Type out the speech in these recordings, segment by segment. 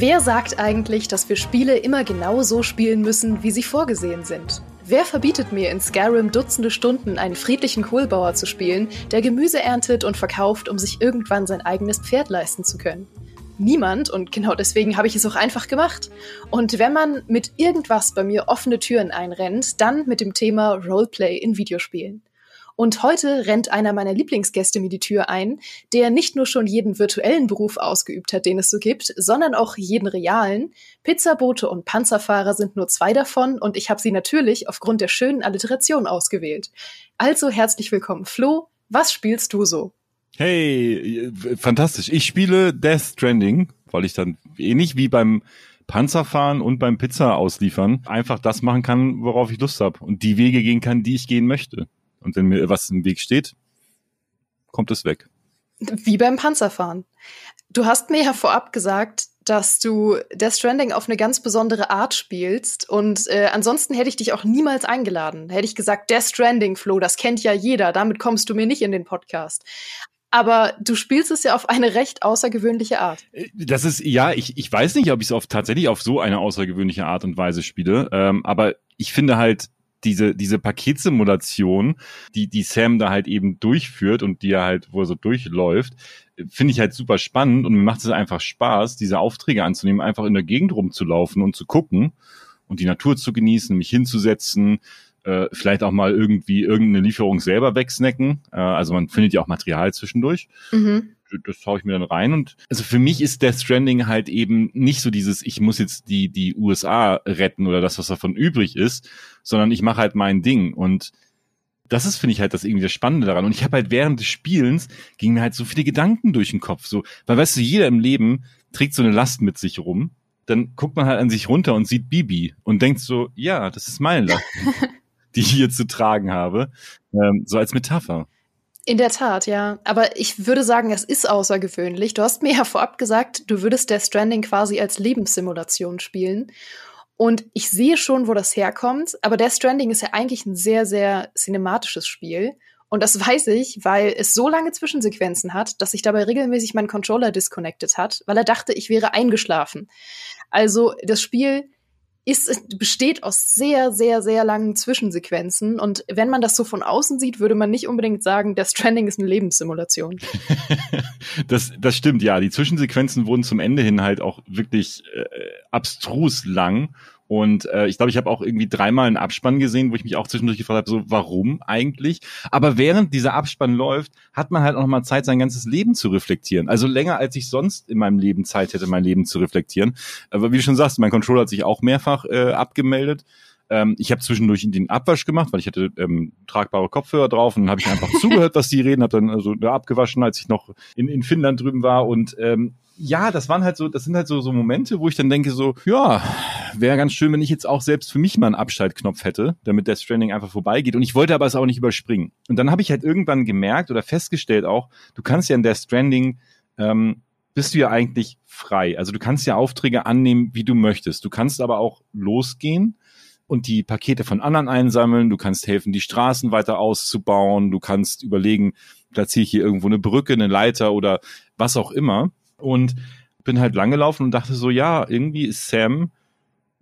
Wer sagt eigentlich, dass wir Spiele immer genau so spielen müssen, wie sie vorgesehen sind? Wer verbietet mir in Skyrim Dutzende Stunden einen friedlichen Kohlbauer zu spielen, der Gemüse erntet und verkauft, um sich irgendwann sein eigenes Pferd leisten zu können? Niemand und genau deswegen habe ich es auch einfach gemacht. Und wenn man mit irgendwas bei mir offene Türen einrennt, dann mit dem Thema Roleplay in Videospielen. Und heute rennt einer meiner Lieblingsgäste mir die Tür ein, der nicht nur schon jeden virtuellen Beruf ausgeübt hat, den es so gibt, sondern auch jeden realen. Pizzabote und Panzerfahrer sind nur zwei davon und ich habe sie natürlich aufgrund der schönen Alliteration ausgewählt. Also herzlich willkommen, Flo. Was spielst du so? Hey, fantastisch. Ich spiele Death Stranding, weil ich dann ähnlich wie beim Panzerfahren und beim Pizza ausliefern einfach das machen kann, worauf ich Lust habe und die Wege gehen kann, die ich gehen möchte. Und wenn mir was im Weg steht, kommt es weg. Wie beim Panzerfahren. Du hast mir ja vorab gesagt, dass du Death Stranding auf eine ganz besondere Art spielst. Und äh, ansonsten hätte ich dich auch niemals eingeladen. Hätte ich gesagt, Death Stranding, Flo, das kennt ja jeder, damit kommst du mir nicht in den Podcast. Aber du spielst es ja auf eine recht außergewöhnliche Art. Äh, das ist, ja, ich, ich weiß nicht, ob ich es auf, tatsächlich auf so eine außergewöhnliche Art und Weise spiele. Ähm, aber ich finde halt, diese, diese Paketsimulation, die, die Sam da halt eben durchführt und die er halt, wo er so durchläuft, finde ich halt super spannend und mir macht es einfach Spaß, diese Aufträge anzunehmen, einfach in der Gegend rumzulaufen und zu gucken und die Natur zu genießen, mich hinzusetzen, äh, vielleicht auch mal irgendwie irgendeine Lieferung selber wegsnacken. Äh, also man findet ja auch Material zwischendurch. Mhm das schaue ich mir dann rein. Und also für mich ist Death Stranding halt eben nicht so dieses, ich muss jetzt die, die USA retten oder das, was davon übrig ist, sondern ich mache halt mein Ding. Und das ist, finde ich, halt das irgendwie das Spannende daran. Und ich habe halt während des Spielens gingen mir halt so viele Gedanken durch den Kopf. So, weil weißt du, jeder im Leben trägt so eine Last mit sich rum. Dann guckt man halt an sich runter und sieht Bibi und denkt so, ja, das ist meine Last, die ich hier zu tragen habe. Ähm, so als Metapher. In der Tat, ja. Aber ich würde sagen, es ist außergewöhnlich. Du hast mir ja vorab gesagt, du würdest Death Stranding quasi als Lebenssimulation spielen. Und ich sehe schon, wo das herkommt. Aber Death Stranding ist ja eigentlich ein sehr, sehr cinematisches Spiel. Und das weiß ich, weil es so lange Zwischensequenzen hat, dass sich dabei regelmäßig mein Controller disconnected hat, weil er dachte, ich wäre eingeschlafen. Also das Spiel ist, besteht aus sehr, sehr, sehr langen Zwischensequenzen. Und wenn man das so von außen sieht, würde man nicht unbedingt sagen, der Stranding ist eine Lebenssimulation. das, das stimmt, ja. Die Zwischensequenzen wurden zum Ende hin halt auch wirklich äh, abstrus lang. Und äh, ich glaube, ich habe auch irgendwie dreimal einen Abspann gesehen, wo ich mich auch zwischendurch gefragt habe, so warum eigentlich? Aber während dieser Abspann läuft, hat man halt auch noch mal Zeit, sein ganzes Leben zu reflektieren. Also länger, als ich sonst in meinem Leben Zeit hätte, mein Leben zu reflektieren. Aber wie du schon sagst, mein Controller hat sich auch mehrfach äh, abgemeldet. Ähm, ich habe zwischendurch den Abwasch gemacht, weil ich hatte ähm, tragbare Kopfhörer drauf und dann habe ich einfach zugehört, was die reden, habe dann also abgewaschen, als ich noch in, in Finnland drüben war und ähm, ja, das waren halt so, das sind halt so, so Momente, wo ich dann denke so, ja, wäre ganz schön, wenn ich jetzt auch selbst für mich mal einen Abschaltknopf hätte, damit Death Stranding einfach vorbeigeht. Und ich wollte aber es auch nicht überspringen. Und dann habe ich halt irgendwann gemerkt oder festgestellt auch, du kannst ja in Death Stranding, ähm, bist du ja eigentlich frei. Also du kannst ja Aufträge annehmen, wie du möchtest. Du kannst aber auch losgehen und die Pakete von anderen einsammeln. Du kannst helfen, die Straßen weiter auszubauen. Du kannst überlegen, platziere ich hier irgendwo eine Brücke, eine Leiter oder was auch immer. Und bin halt langgelaufen und dachte so, ja, irgendwie ist Sam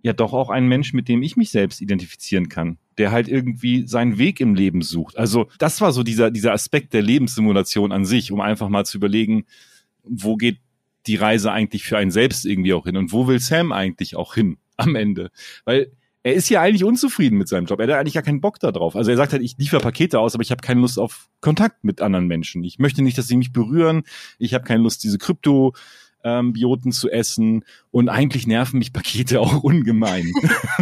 ja doch auch ein Mensch, mit dem ich mich selbst identifizieren kann, der halt irgendwie seinen Weg im Leben sucht. Also das war so dieser, dieser Aspekt der Lebenssimulation an sich, um einfach mal zu überlegen, wo geht die Reise eigentlich für einen selbst irgendwie auch hin und wo will Sam eigentlich auch hin am Ende? Weil er ist ja eigentlich unzufrieden mit seinem Job. Er hat eigentlich gar keinen Bock darauf. Also er sagt halt, ich liefere Pakete aus, aber ich habe keine Lust auf Kontakt mit anderen Menschen. Ich möchte nicht, dass sie mich berühren. Ich habe keine Lust, diese Krypto ähm, Bioten zu essen und eigentlich nerven mich Pakete auch ungemein.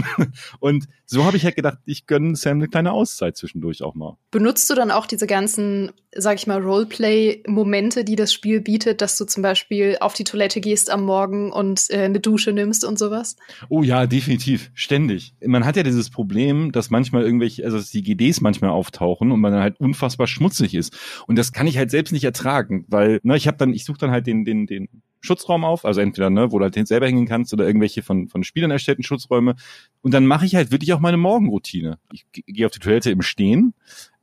und so habe ich halt gedacht, ich gönne Sam eine kleine Auszeit zwischendurch auch mal. Benutzt du dann auch diese ganzen, sag ich mal, Roleplay-Momente, die das Spiel bietet, dass du zum Beispiel auf die Toilette gehst am Morgen und äh, eine Dusche nimmst und sowas? Oh ja, definitiv, ständig. Man hat ja dieses Problem, dass manchmal irgendwelche, also dass die GDs manchmal auftauchen und man dann halt unfassbar schmutzig ist. Und das kann ich halt selbst nicht ertragen, weil, ne, ich habe dann, ich suche dann halt den, den, den Schutzraum auf, also entweder, ne, wo du halt selber hängen kannst oder irgendwelche von, von Spielern erstellten Schutzräume. Und dann mache ich halt wirklich auch meine Morgenroutine. Ich gehe auf die Toilette im Stehen,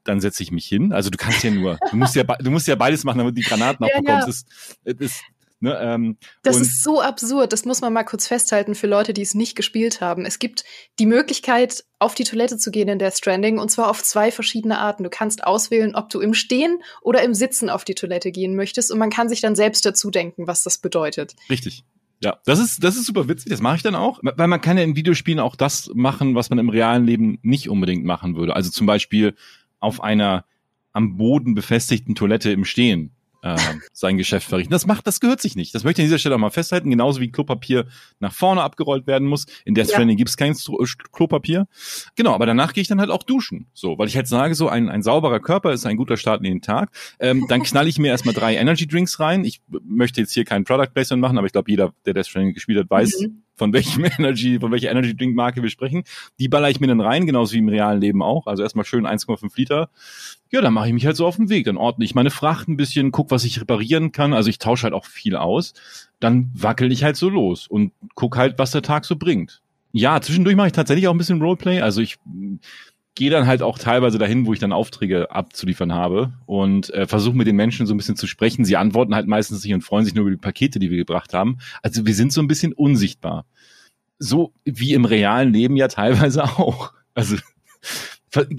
dann setze ich mich hin. Also du kannst ja nur, du musst ja, du musst ja beides machen, damit du die Granaten auch ja, bekommst. Ja. Das, das, Ne, ähm, das ist so absurd, das muss man mal kurz festhalten für Leute, die es nicht gespielt haben. Es gibt die Möglichkeit, auf die Toilette zu gehen in Death Stranding und zwar auf zwei verschiedene Arten. Du kannst auswählen, ob du im Stehen oder im Sitzen auf die Toilette gehen möchtest und man kann sich dann selbst dazu denken, was das bedeutet. Richtig. Ja, das ist, das ist super witzig, das mache ich dann auch, weil man kann ja in Videospielen auch das machen, was man im realen Leben nicht unbedingt machen würde. Also zum Beispiel auf einer am Boden befestigten Toilette im Stehen äh, sein Geschäft verrichten. Das macht, das gehört sich nicht. Das möchte ich an dieser Stelle auch mal festhalten. Genauso wie Klopapier nach vorne abgerollt werden muss. In der Stranding ja. gibt es kein Klopapier. Genau, aber danach gehe ich dann halt auch duschen. So, weil ich halt sage, so ein, ein sauberer Körper ist ein guter Start in den Tag. Ähm, dann knall ich mir erstmal drei Energy Drinks rein. Ich möchte jetzt hier keinen Product Placement machen, aber ich glaube, jeder, der Death Stranding gespielt hat, weiß, mhm von welchem Energy, von welcher Energy Drink Marke wir sprechen. Die baller ich mir dann rein, genauso wie im realen Leben auch. Also erstmal schön 1,5 Liter. Ja, dann mache ich mich halt so auf den Weg. Dann ordne ich meine Fracht ein bisschen, guck, was ich reparieren kann. Also ich tausche halt auch viel aus. Dann wackel ich halt so los und guck halt, was der Tag so bringt. Ja, zwischendurch mache ich tatsächlich auch ein bisschen Roleplay. Also ich gehe dann halt auch teilweise dahin, wo ich dann Aufträge abzuliefern habe und äh, versuche mit den Menschen so ein bisschen zu sprechen. Sie antworten halt meistens nicht und freuen sich nur über die Pakete, die wir gebracht haben. Also wir sind so ein bisschen unsichtbar. So wie im realen Leben ja teilweise auch. Also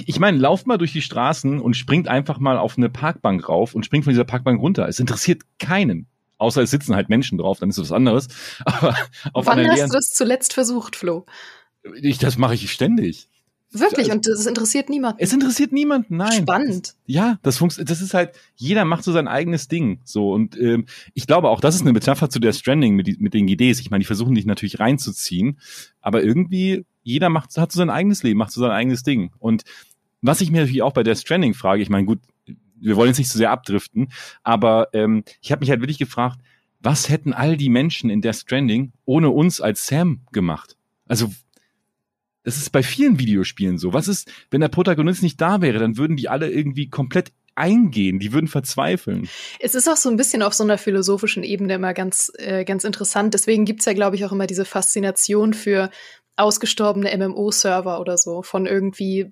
ich meine, lauft mal durch die Straßen und springt einfach mal auf eine Parkbank rauf und springt von dieser Parkbank runter. Es interessiert keinen. Außer es sitzen halt Menschen drauf, dann ist es was anderes. Aber auf Wann hast du das zuletzt versucht, Flo? Ich, das mache ich ständig. Wirklich, und das interessiert niemanden. Es interessiert niemanden, nein. Spannend. Ja, das funktioniert, das ist halt, jeder macht so sein eigenes Ding. So, und ähm, ich glaube auch, das ist eine Metapher zu der Stranding mit, mit den GDs. Ich meine, die versuchen dich natürlich reinzuziehen, aber irgendwie, jeder macht, hat so sein eigenes Leben, macht so sein eigenes Ding. Und was ich mir natürlich auch bei der Stranding frage, ich meine, gut, wir wollen jetzt nicht zu so sehr abdriften, aber ähm, ich habe mich halt wirklich gefragt, was hätten all die Menschen in der Stranding ohne uns als Sam gemacht? Also das ist bei vielen Videospielen so. Was ist, wenn der Protagonist nicht da wäre, dann würden die alle irgendwie komplett eingehen, die würden verzweifeln. Es ist auch so ein bisschen auf so einer philosophischen Ebene immer ganz, äh, ganz interessant. Deswegen gibt's ja, glaube ich, auch immer diese Faszination für ausgestorbene MMO-Server oder so, von irgendwie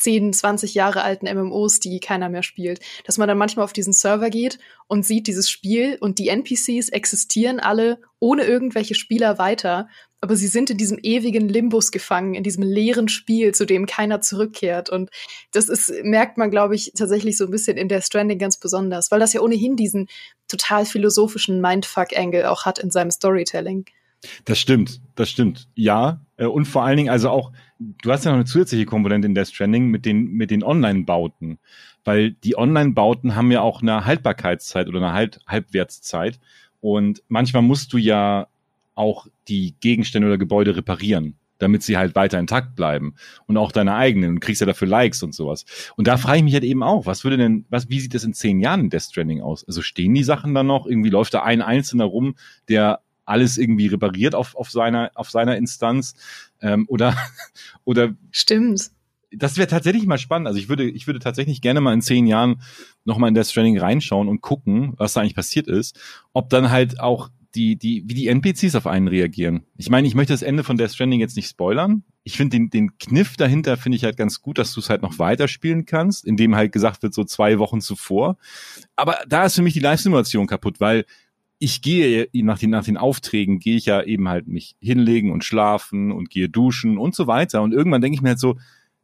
10, 20 Jahre alten MMOs, die keiner mehr spielt. Dass man dann manchmal auf diesen Server geht und sieht dieses Spiel und die NPCs existieren alle ohne irgendwelche Spieler weiter aber sie sind in diesem ewigen Limbus gefangen, in diesem leeren Spiel, zu dem keiner zurückkehrt. Und das ist, merkt man, glaube ich, tatsächlich so ein bisschen in der Stranding ganz besonders, weil das ja ohnehin diesen total philosophischen Mindfuck-Angle auch hat in seinem Storytelling. Das stimmt, das stimmt. Ja, äh, und vor allen Dingen also auch, du hast ja noch eine zusätzliche Komponente in der Stranding mit den, mit den Online-Bauten. Weil die Online-Bauten haben ja auch eine Haltbarkeitszeit oder eine halt Halbwertszeit. Und manchmal musst du ja auch die Gegenstände oder Gebäude reparieren, damit sie halt weiter intakt bleiben und auch deine eigenen. Du kriegst ja dafür Likes und sowas. Und da frage ich mich halt eben auch, was würde denn, was, wie sieht das in zehn Jahren in Death Stranding aus? Also stehen die Sachen dann noch? Irgendwie läuft da ein Einzelner rum, der alles irgendwie repariert auf, auf seiner, auf seiner Instanz, ähm, oder, oder. Stimmt das wäre tatsächlich mal spannend. Also ich würde, ich würde tatsächlich gerne mal in zehn Jahren nochmal in Death Stranding reinschauen und gucken, was da eigentlich passiert ist. Ob dann halt auch die, die, wie die NPCs auf einen reagieren. Ich meine, ich möchte das Ende von Death Stranding jetzt nicht spoilern. Ich finde den, den Kniff dahinter finde ich halt ganz gut, dass du es halt noch weiterspielen kannst, indem halt gesagt wird, so zwei Wochen zuvor. Aber da ist für mich die Live-Simulation kaputt, weil ich gehe nach den, nach den Aufträgen, gehe ich ja eben halt mich hinlegen und schlafen und gehe duschen und so weiter. Und irgendwann denke ich mir halt so,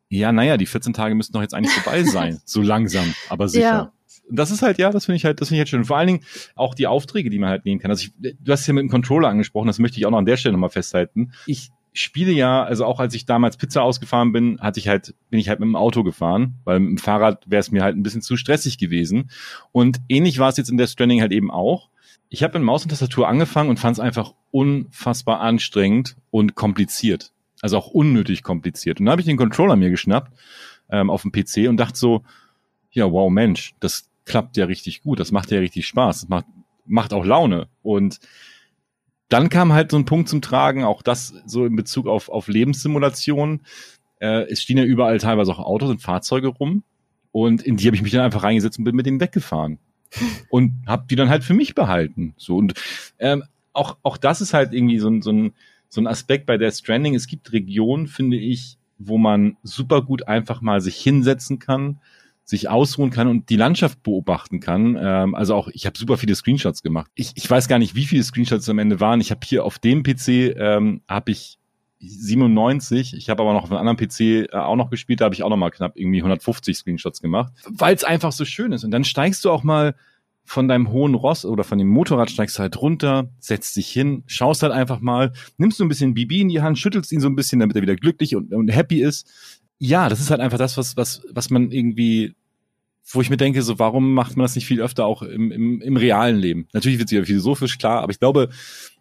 ja, naja, die 14 Tage müssten doch jetzt eigentlich vorbei sein. so langsam, aber sicher. Ja das ist halt, ja, das finde ich halt, das finde ich halt schön. Vor allen Dingen auch die Aufträge, die man halt nehmen kann. Also ich, du hast ja mit dem Controller angesprochen, das möchte ich auch noch an der Stelle nochmal festhalten. Ich spiele ja, also auch als ich damals Pizza ausgefahren bin, hatte ich halt, bin ich halt mit dem Auto gefahren, weil mit dem Fahrrad wäre es mir halt ein bisschen zu stressig gewesen. Und ähnlich war es jetzt in der Stranding halt eben auch. Ich habe mit Maus und Tastatur angefangen und fand es einfach unfassbar anstrengend und kompliziert. Also auch unnötig kompliziert. Und dann habe ich den Controller mir geschnappt ähm, auf dem PC und dachte so, ja, wow, Mensch, das klappt ja richtig gut, das macht ja richtig Spaß, das macht, macht auch Laune. Und dann kam halt so ein Punkt zum Tragen, auch das so in Bezug auf, auf Lebenssimulationen. Äh, es stehen ja überall teilweise auch Autos und Fahrzeuge rum. Und in die habe ich mich dann einfach reingesetzt und bin mit denen weggefahren. und habe die dann halt für mich behalten. So und ähm, auch auch das ist halt irgendwie so ein, so ein so ein Aspekt bei der Stranding. Es gibt Regionen, finde ich, wo man super gut einfach mal sich hinsetzen kann, sich ausruhen kann und die Landschaft beobachten kann. Ähm, also auch, ich habe super viele Screenshots gemacht. Ich, ich weiß gar nicht, wie viele Screenshots am Ende waren. Ich habe hier auf dem PC ähm, habe ich 97. Ich habe aber noch auf einem anderen PC äh, auch noch gespielt, da habe ich auch noch mal knapp irgendwie 150 Screenshots gemacht, weil es einfach so schön ist. Und dann steigst du auch mal von deinem hohen Ross oder von dem Motorrad steigst halt runter, setzt dich hin, schaust halt einfach mal, nimmst du ein bisschen Bibi in die Hand, schüttelst ihn so ein bisschen, damit er wieder glücklich und, und happy ist. Ja, das ist halt einfach das, was, was, was man irgendwie wo ich mir denke, so warum macht man das nicht viel öfter auch im, im, im realen Leben? Natürlich wird es ja philosophisch klar, aber ich glaube,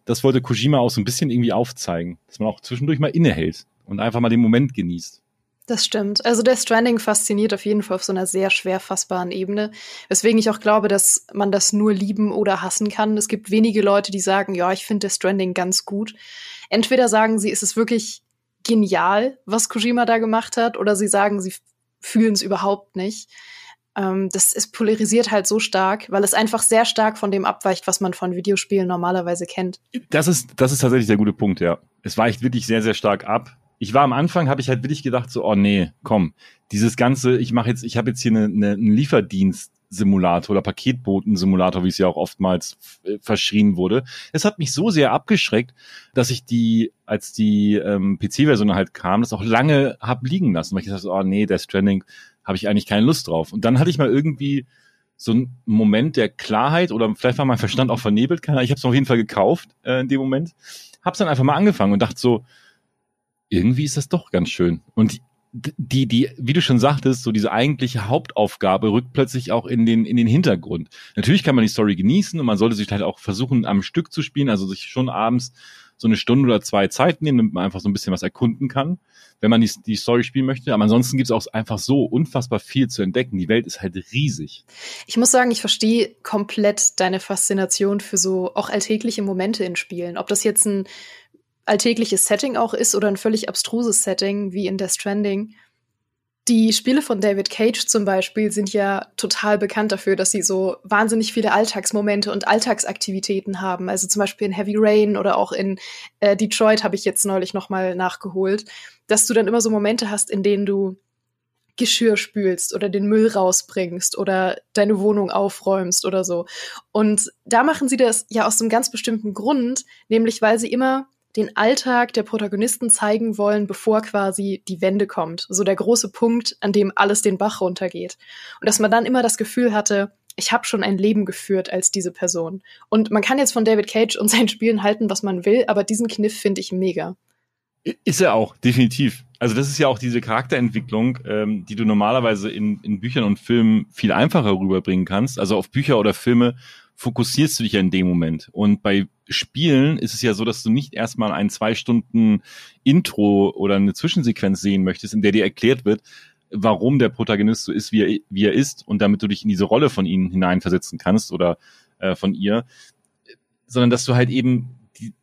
das wollte Kojima auch so ein bisschen irgendwie aufzeigen, dass man auch zwischendurch mal innehält und einfach mal den Moment genießt. Das stimmt. Also der Stranding fasziniert auf jeden Fall auf so einer sehr schwer fassbaren Ebene, weswegen ich auch glaube, dass man das nur lieben oder hassen kann. Es gibt wenige Leute, die sagen, ja, ich finde der Stranding ganz gut. Entweder sagen sie, ist es wirklich genial, was Kojima da gemacht hat, oder sie sagen, sie fühlen es überhaupt nicht ähm, das ist polarisiert halt so stark, weil es einfach sehr stark von dem abweicht, was man von Videospielen normalerweise kennt. Das ist, das ist tatsächlich der gute Punkt, ja. Es weicht wirklich sehr, sehr stark ab. Ich war am Anfang, habe ich halt wirklich gedacht, so, oh nee, komm, dieses ganze, ich mache jetzt, ich habe jetzt hier eine, eine, einen Lieferdienst Simulator oder Paketboten-Simulator, wie es ja auch oftmals äh, verschrien wurde. Es hat mich so sehr abgeschreckt, dass ich die, als die ähm, PC-Version halt kam, das auch lange hab liegen lassen, weil ich dachte, oh nee, der Stranding, habe ich eigentlich keine Lust drauf. Und dann hatte ich mal irgendwie so einen Moment der Klarheit oder vielleicht war mein Verstand auch vernebelt, keine Ich habe es auf jeden Fall gekauft äh, in dem Moment, habe dann einfach mal angefangen und dachte so, irgendwie ist das doch ganz schön. Und die, die, wie du schon sagtest, so diese eigentliche Hauptaufgabe rückt plötzlich auch in den, in den Hintergrund. Natürlich kann man die Story genießen und man sollte sich halt auch versuchen, am Stück zu spielen, also sich schon abends so eine Stunde oder zwei Zeit nehmen, damit man einfach so ein bisschen was erkunden kann wenn man die, die Story spielen möchte. Aber ansonsten gibt es auch einfach so unfassbar viel zu entdecken. Die Welt ist halt riesig. Ich muss sagen, ich verstehe komplett deine Faszination für so auch alltägliche Momente in Spielen. Ob das jetzt ein alltägliches Setting auch ist oder ein völlig abstruses Setting wie in Death Stranding. Die Spiele von David Cage zum Beispiel sind ja total bekannt dafür, dass sie so wahnsinnig viele Alltagsmomente und Alltagsaktivitäten haben. Also zum Beispiel in Heavy Rain oder auch in äh, Detroit habe ich jetzt neulich noch mal nachgeholt, dass du dann immer so Momente hast, in denen du Geschirr spülst oder den Müll rausbringst oder deine Wohnung aufräumst oder so. Und da machen sie das ja aus einem ganz bestimmten Grund, nämlich weil sie immer den Alltag der Protagonisten zeigen wollen, bevor quasi die Wende kommt. So der große Punkt, an dem alles den Bach runtergeht. Und dass man dann immer das Gefühl hatte, ich habe schon ein Leben geführt als diese Person. Und man kann jetzt von David Cage und seinen Spielen halten, was man will, aber diesen Kniff finde ich mega. Ist er auch, definitiv. Also das ist ja auch diese Charakterentwicklung, ähm, die du normalerweise in, in Büchern und Filmen viel einfacher rüberbringen kannst. Also auf Bücher oder Filme fokussierst du dich ja in dem Moment. Und bei Spielen ist es ja so, dass du nicht erstmal ein zwei Stunden Intro oder eine Zwischensequenz sehen möchtest, in der dir erklärt wird, warum der Protagonist so ist, wie er, wie er ist, und damit du dich in diese Rolle von ihnen hineinversetzen kannst oder äh, von ihr, sondern dass du halt eben die,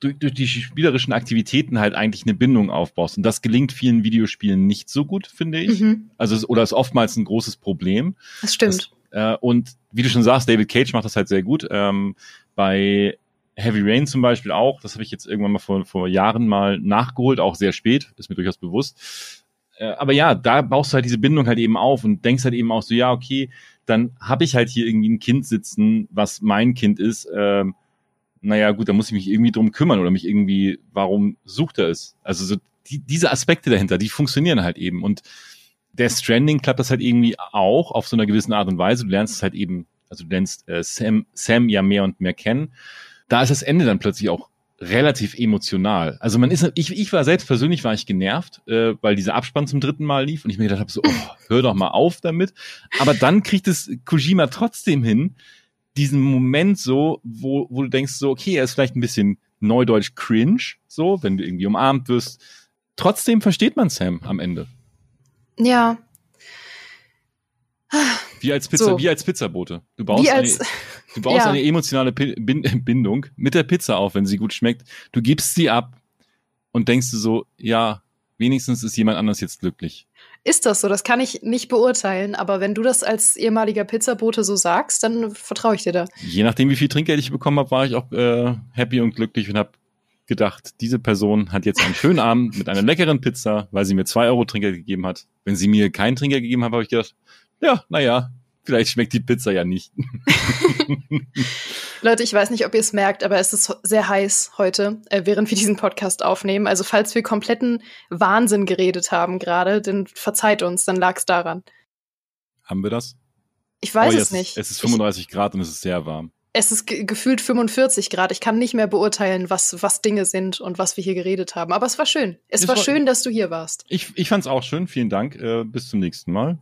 durch, durch die spielerischen Aktivitäten halt eigentlich eine Bindung aufbaust. Und das gelingt vielen Videospielen nicht so gut, finde ich. Mhm. Also oder ist oftmals ein großes Problem. Das stimmt. Das, äh, und wie du schon sagst, David Cage macht das halt sehr gut. Ähm, bei Heavy Rain zum Beispiel auch, das habe ich jetzt irgendwann mal vor, vor Jahren mal nachgeholt, auch sehr spät, ist mir durchaus bewusst. Äh, aber ja, da baust du halt diese Bindung halt eben auf und denkst halt eben auch so, ja, okay, dann habe ich halt hier irgendwie ein Kind sitzen, was mein Kind ist. Ähm, naja, gut, da muss ich mich irgendwie drum kümmern oder mich irgendwie, warum sucht er es? Also so die, diese Aspekte dahinter, die funktionieren halt eben. Und der Stranding klappt das halt irgendwie auch auf so einer gewissen Art und Weise. Du lernst es halt eben, also du lernst äh, Sam, Sam ja mehr und mehr kennen. Da ist das Ende dann plötzlich auch relativ emotional. Also man ist, ich, ich war selbst persönlich war ich genervt, äh, weil dieser Abspann zum dritten Mal lief und ich mir gedacht habe so, oh, hör doch mal auf damit. Aber dann kriegt es Kojima trotzdem hin, diesen Moment so, wo, wo du denkst so, okay, er ist vielleicht ein bisschen neudeutsch cringe, so, wenn du irgendwie umarmt wirst. Trotzdem versteht man Sam am Ende. Ja. Wie als Pizza, so. wie als Pizzabote. Du baust, als, eine, du baust ja. eine emotionale Bindung mit der Pizza auf, wenn sie gut schmeckt. Du gibst sie ab und denkst du so, ja, wenigstens ist jemand anders jetzt glücklich. Ist das so? Das kann ich nicht beurteilen, aber wenn du das als ehemaliger Pizzabote so sagst, dann vertraue ich dir da. Je nachdem, wie viel Trinkgeld ich bekommen habe, war ich auch äh, happy und glücklich und habe gedacht, diese Person hat jetzt einen schönen Abend mit einer leckeren Pizza, weil sie mir zwei Euro Trinkgeld gegeben hat. Wenn sie mir keinen Trinkgeld gegeben hat, habe ich gedacht, ja, naja, vielleicht schmeckt die Pizza ja nicht. Leute, ich weiß nicht, ob ihr es merkt, aber es ist sehr heiß heute, äh, während wir diesen Podcast aufnehmen. Also falls wir kompletten Wahnsinn geredet haben gerade, dann verzeiht uns, dann lag es daran. Haben wir das? Ich weiß oh, es nicht. Es ist 35 ich, Grad und es ist sehr warm. Es ist ge gefühlt 45 Grad. Ich kann nicht mehr beurteilen, was, was Dinge sind und was wir hier geredet haben. Aber es war schön. Es, es war, war, schön, dass du hier warst. Ich, ich fand es auch schön. Vielen Dank. Äh, bis zum nächsten Mal.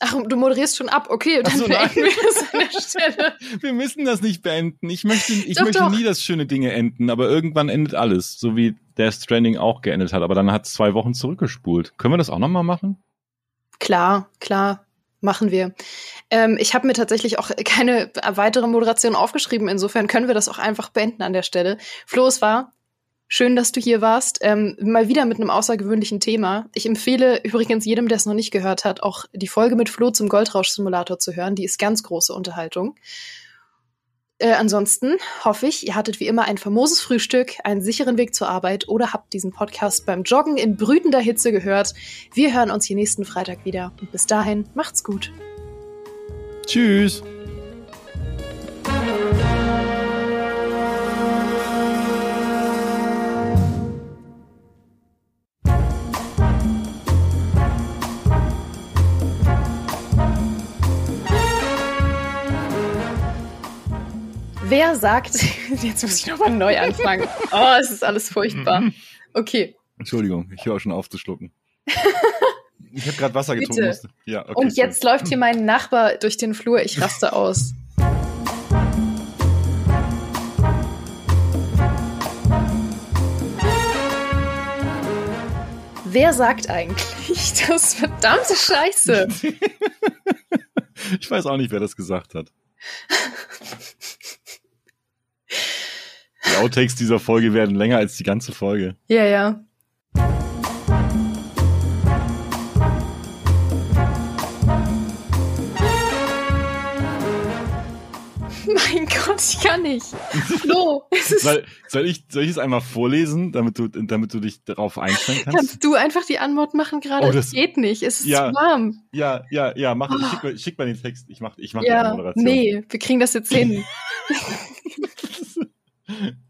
Ach, du moderierst schon ab. Okay, dann so, beenden wir das an der Stelle. Wir müssen das nicht beenden. Ich möchte, ich doch, möchte doch. nie, dass schöne Dinge enden, aber irgendwann endet alles. So wie Death Stranding auch geendet hat. Aber dann hat es zwei Wochen zurückgespult. Können wir das auch nochmal machen? Klar, klar. Machen wir. Ähm, ich habe mir tatsächlich auch keine weitere Moderation aufgeschrieben. Insofern können wir das auch einfach beenden an der Stelle. Flo, es war schön, dass du hier warst. Ähm, mal wieder mit einem außergewöhnlichen Thema. Ich empfehle übrigens jedem, der es noch nicht gehört hat, auch die Folge mit Flo zum Goldrausch-Simulator zu hören. Die ist ganz große Unterhaltung. Äh, ansonsten hoffe ich, ihr hattet wie immer ein famoses Frühstück, einen sicheren Weg zur Arbeit oder habt diesen Podcast beim Joggen in brütender Hitze gehört. Wir hören uns hier nächsten Freitag wieder und bis dahin macht's gut. Tschüss. Wer sagt, jetzt muss ich nochmal neu anfangen. Oh, es ist alles furchtbar. Okay. Entschuldigung, ich höre schon auf zu schlucken. Ich habe gerade Wasser getrunken. Musste. Ja, okay, Und jetzt sorry. läuft hier mein Nachbar durch den Flur. Ich raste aus. Wer sagt eigentlich das verdammte Scheiße? ich weiß auch nicht, wer das gesagt hat. Die Outtakes dieser Folge werden länger als die ganze Folge. Ja, ja. Mein Gott, ich kann nicht. Flo, soll, soll, ich, soll ich es einmal vorlesen, damit du, damit du dich darauf einstellen kannst? Kannst du einfach die Antwort machen gerade? Oh, das geht nicht. Es ist ja, zu warm. Ja, ja, ja, mach, oh. schick, mal, schick mal den Text. Ich mach, ich mach ja, die Moderation. Nee, wir kriegen das jetzt hin.